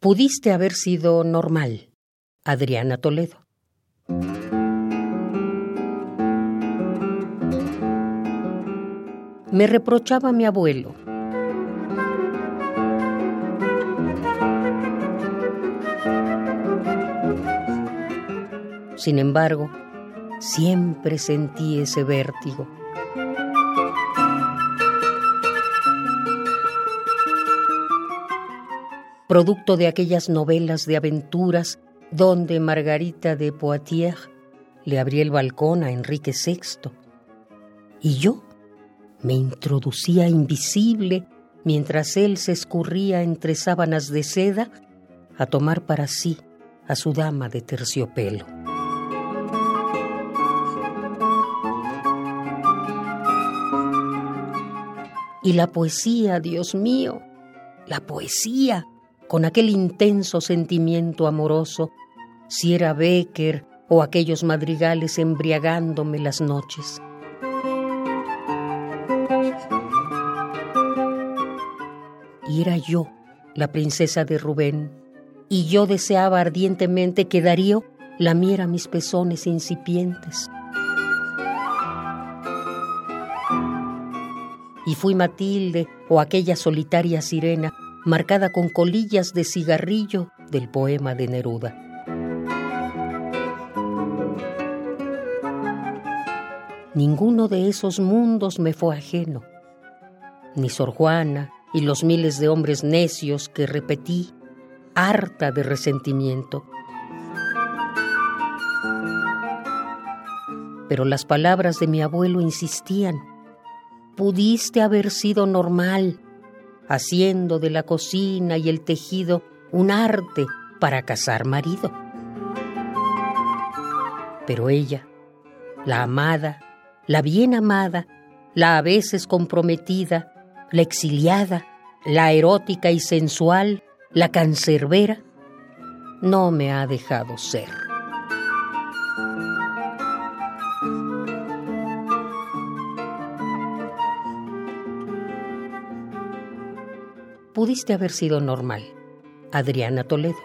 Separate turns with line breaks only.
Pudiste haber sido normal. Adriana Toledo. Me reprochaba mi abuelo. Sin embargo, siempre sentí ese vértigo. Producto de aquellas novelas de aventuras donde Margarita de Poitiers le abría el balcón a Enrique VI. Y yo me introducía invisible mientras él se escurría entre sábanas de seda a tomar para sí a su dama de terciopelo. Y la poesía, Dios mío, la poesía con aquel intenso sentimiento amoroso, si era Becker o aquellos madrigales embriagándome las noches. Y era yo, la princesa de Rubén, y yo deseaba ardientemente que Darío lamiera mis pezones incipientes. Y fui Matilde o aquella solitaria sirena marcada con colillas de cigarrillo del poema de Neruda. Ninguno de esos mundos me fue ajeno, ni Sor Juana y los miles de hombres necios que repetí, harta de resentimiento. Pero las palabras de mi abuelo insistían, pudiste haber sido normal, haciendo de la cocina y el tejido un arte para casar marido. Pero ella, la amada, la bien amada, la a veces comprometida, la exiliada, la erótica y sensual, la cancerbera, no me ha dejado ser. Pudiste haber sido normal. Adriana Toledo.